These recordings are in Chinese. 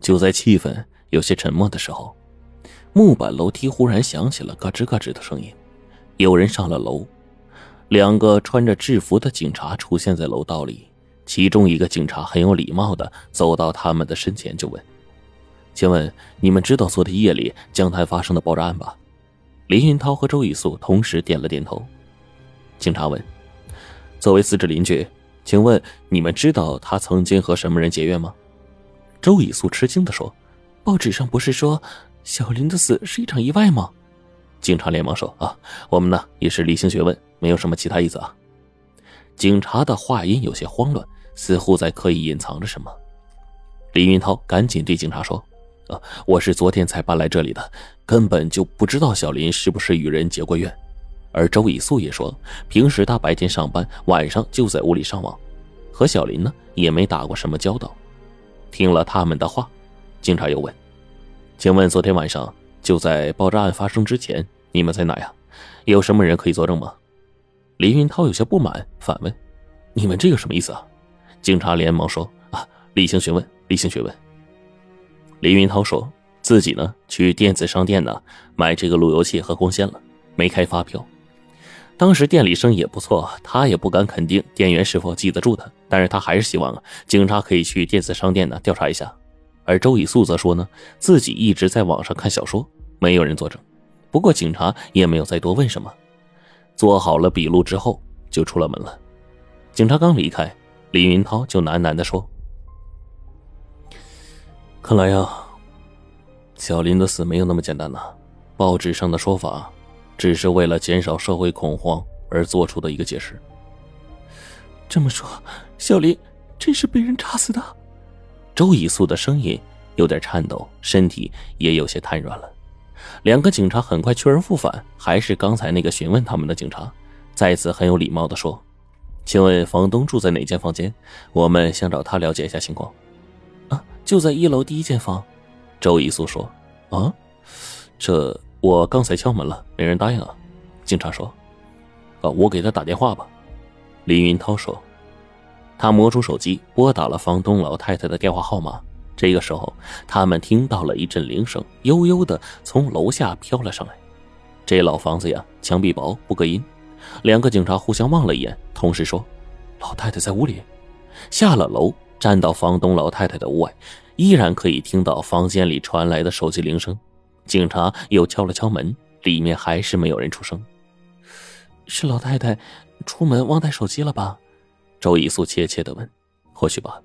就在气氛有些沉默的时候，木板楼梯忽然响起了咯吱咯吱的声音，有人上了楼。两个穿着制服的警察出现在楼道里，其中一个警察很有礼貌的走到他们的身前，就问：“请问你们知道昨天夜里江滩发生的爆炸案吧？”林云涛和周以素同时点了点头。警察问：“作为死者邻居，请问你们知道他曾经和什么人结怨吗？”周以素吃惊的说：“报纸上不是说小林的死是一场意外吗？”警察连忙说：“啊，我们呢也是例行询问，没有什么其他意思啊。”警察的话音有些慌乱，似乎在刻意隐藏着什么。林云涛赶紧对警察说。啊，我是昨天才搬来这里的，根本就不知道小林是不是与人结过怨。而周以素也说，平时他白天上班，晚上就在屋里上网，和小林呢也没打过什么交道。听了他们的话，警察又问：“请问昨天晚上就在爆炸案发生之前，你们在哪呀？有什么人可以作证吗？”林云涛有些不满，反问：“你们这个什么意思啊？”警察连忙说：“啊，例行询问，例行询问。”林云涛说自己呢去电子商店呢买这个路由器和光纤了，没开发票。当时店里生意也不错，他也不敢肯定店员是否记得住他，但是他还是希望警察可以去电子商店呢调查一下。而周以素则说呢自己一直在网上看小说，没有人作证。不过警察也没有再多问什么，做好了笔录之后就出了门了。警察刚离开，李云涛就喃喃地说。看来呀，小林的死没有那么简单呐。报纸上的说法，只是为了减少社会恐慌而做出的一个解释。这么说，小林真是被人炸死的？周以素的声音有点颤抖，身体也有些瘫软了。两个警察很快去而复返，还是刚才那个询问他们的警察，再次很有礼貌的说：“请问房东住在哪间房间？我们想找他了解一下情况。”啊就在一楼第一间房，周以素说：“啊，这我刚才敲门了，没人答应啊。”警察说：“啊，我给他打电话吧。”林云涛说：“他摸出手机，拨打了房东老太太的电话号码。这个时候，他们听到了一阵铃声，悠悠的从楼下飘了上来。这老房子呀，墙壁薄，不隔音。两个警察互相望了一眼，同时说：‘老太太在屋里。’下了楼。”站到房东老太太的屋外，依然可以听到房间里传来的手机铃声。警察又敲了敲门，里面还是没有人出声。是老太太出门忘带手机了吧？周以素怯怯的问。或许吧。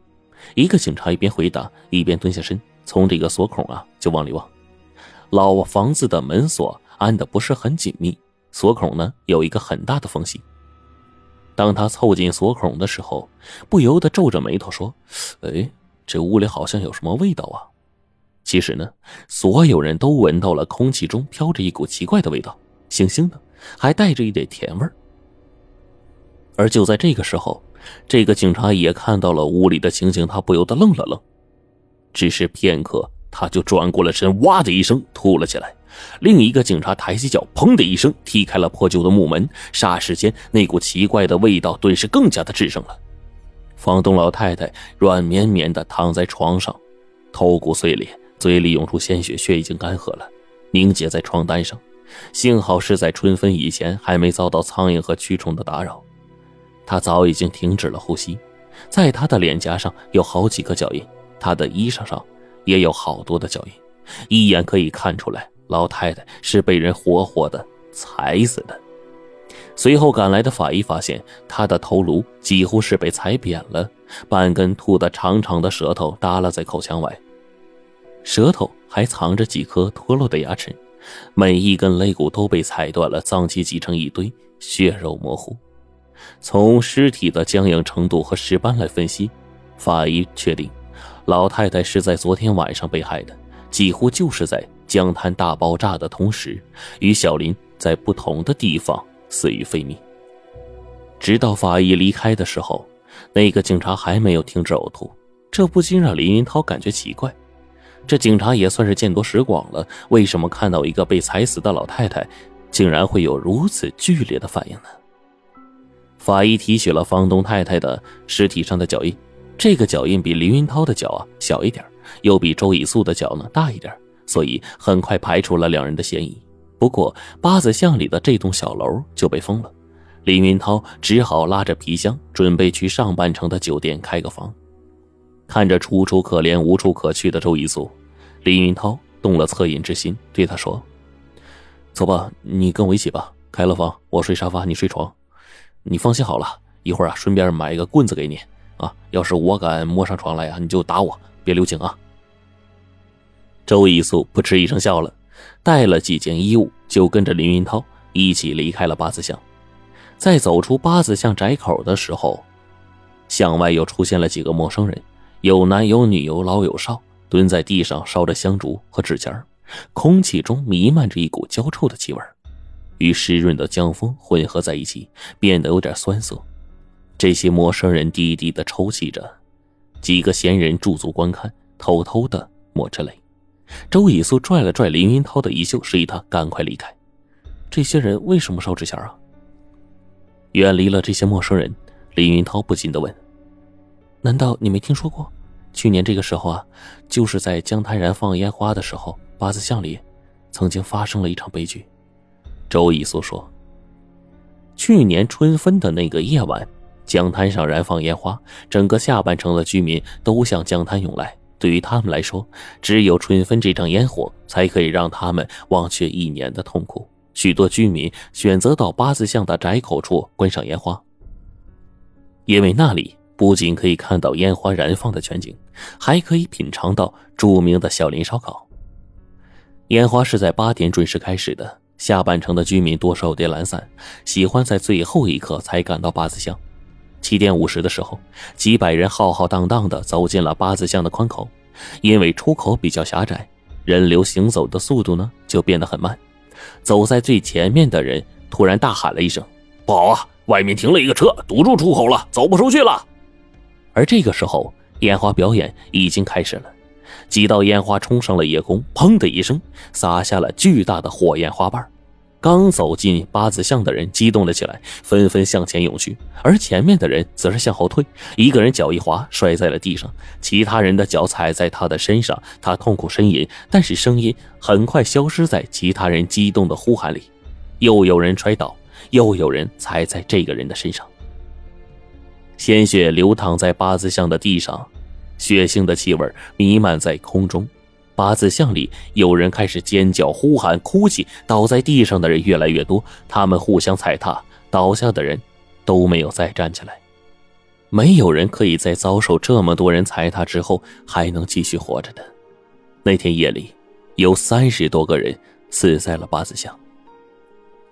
一个警察一边回答，一边蹲下身，从这个锁孔啊就往里望。老房子的门锁安的不是很紧密，锁孔呢有一个很大的缝隙。当他凑近锁孔的时候，不由得皱着眉头说：“哎，这屋里好像有什么味道啊！”其实呢，所有人都闻到了空气中飘着一股奇怪的味道，腥腥的，还带着一点甜味而就在这个时候，这个警察也看到了屋里的情形，他不由得愣了愣。只是片刻，他就转过了身，哇的一声吐了起来。另一个警察抬起脚，砰的一声踢开了破旧的木门。霎时间，那股奇怪的味道顿时更加的炽盛了。房东老太太软绵绵的躺在床上，头骨碎裂，嘴里涌出鲜血，血已经干涸了，凝结在床单上。幸好是在春分以前，还没遭到苍蝇和蛆虫的打扰。他早已经停止了呼吸，在他的脸颊上有好几个脚印，他的衣裳上也有好多的脚印，一眼可以看出来。老太太是被人活活的踩死的。随后赶来的法医发现，他的头颅几乎是被踩扁了，半根吐的长长的舌头耷拉在口腔外，舌头还藏着几颗脱落的牙齿，每一根肋骨都被踩断了，脏器挤成一堆，血肉模糊。从尸体的僵硬程度和尸斑来分析，法医确定，老太太是在昨天晚上被害的，几乎就是在。江滩大爆炸的同时，与小林在不同的地方死于非命。直到法医离开的时候，那个警察还没有停止呕吐，这不禁让林云涛感觉奇怪：这警察也算是见多识广了，为什么看到一个被踩死的老太太，竟然会有如此剧烈的反应呢？法医提取了房东太太的尸体上的脚印，这个脚印比林云涛的脚啊小一点，又比周以素的脚呢大一点，所以很快排除了两人的嫌疑。不过八字巷里的这栋小楼就被封了，林云涛只好拉着皮箱准备去上半城的酒店开个房。看着楚楚可怜、无处可去的周以素，林云涛动了恻隐之心，对他说：“走吧，你跟我一起吧。开了房，我睡沙发，你睡床。你放心好了，一会儿啊，顺便买一个棍子给你。”啊！要是我敢摸上床来呀，你就打我，别留情啊！周一素扑哧一声笑了，带了几件衣物，就跟着林云涛一起离开了八字巷。在走出八字巷窄口的时候，巷外又出现了几个陌生人，有男有女，有老有少，蹲在地上烧着香烛和纸钱空气中弥漫着一股焦臭的气味，与湿润的江风混合在一起，变得有点酸涩。这些陌生人低低的抽泣着，几个闲人驻足观看，偷偷的抹着泪。周以素拽了拽林云涛的衣袖，示意他赶快离开。这些人为什么烧纸钱啊？远离了这些陌生人，林云涛不禁的问：“难道你没听说过？去年这个时候啊，就是在江滩燃放烟花的时候，八字巷里曾经发生了一场悲剧。”周以苏说：“去年春分的那个夜晚。”江滩上燃放烟花，整个下半城的居民都向江滩涌来。对于他们来说，只有春分这场烟火才可以让他们忘却一年的痛苦。许多居民选择到八字巷的窄口处观赏烟花，因为那里不仅可以看到烟花燃放的全景，还可以品尝到著名的小林烧烤。烟花是在八点准时开始的。下半城的居民多少有点懒散，喜欢在最后一刻才赶到八字巷。七点五十的时候，几百人浩浩荡荡的走进了八字巷的宽口，因为出口比较狭窄，人流行走的速度呢就变得很慢。走在最前面的人突然大喊了一声：“不好啊，外面停了一个车，堵住出口了，走不出去了。”而这个时候，烟花表演已经开始了，几道烟花冲上了夜空，砰的一声，洒下了巨大的火焰花瓣。刚走进八字巷的人激动了起来，纷纷向前涌去，而前面的人则是向后退。一个人脚一滑，摔在了地上，其他人的脚踩在他的身上，他痛苦呻吟，但是声音很快消失在其他人激动的呼喊里。又有人摔倒，又有人踩在这个人的身上，鲜血流淌在八字巷的地上，血腥的气味弥漫在空中。八字巷里，有人开始尖叫、呼喊、哭泣，倒在地上的人越来越多，他们互相踩踏，倒下的人都没有再站起来。没有人可以在遭受这么多人踩踏之后还能继续活着的。那天夜里，有三十多个人死在了八字巷，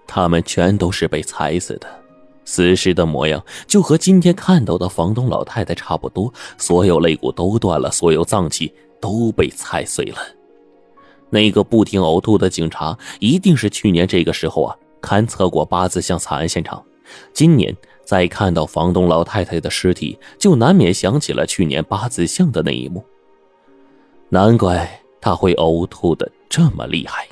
他们全都是被踩死的，死尸的模样就和今天看到的房东老太太差不多，所有肋骨都断了，所有脏器。都被踩碎了。那个不停呕吐的警察，一定是去年这个时候啊勘测过八字巷惨案现场。今年再看到房东老太太的尸体，就难免想起了去年八字巷的那一幕。难怪他会呕吐的这么厉害。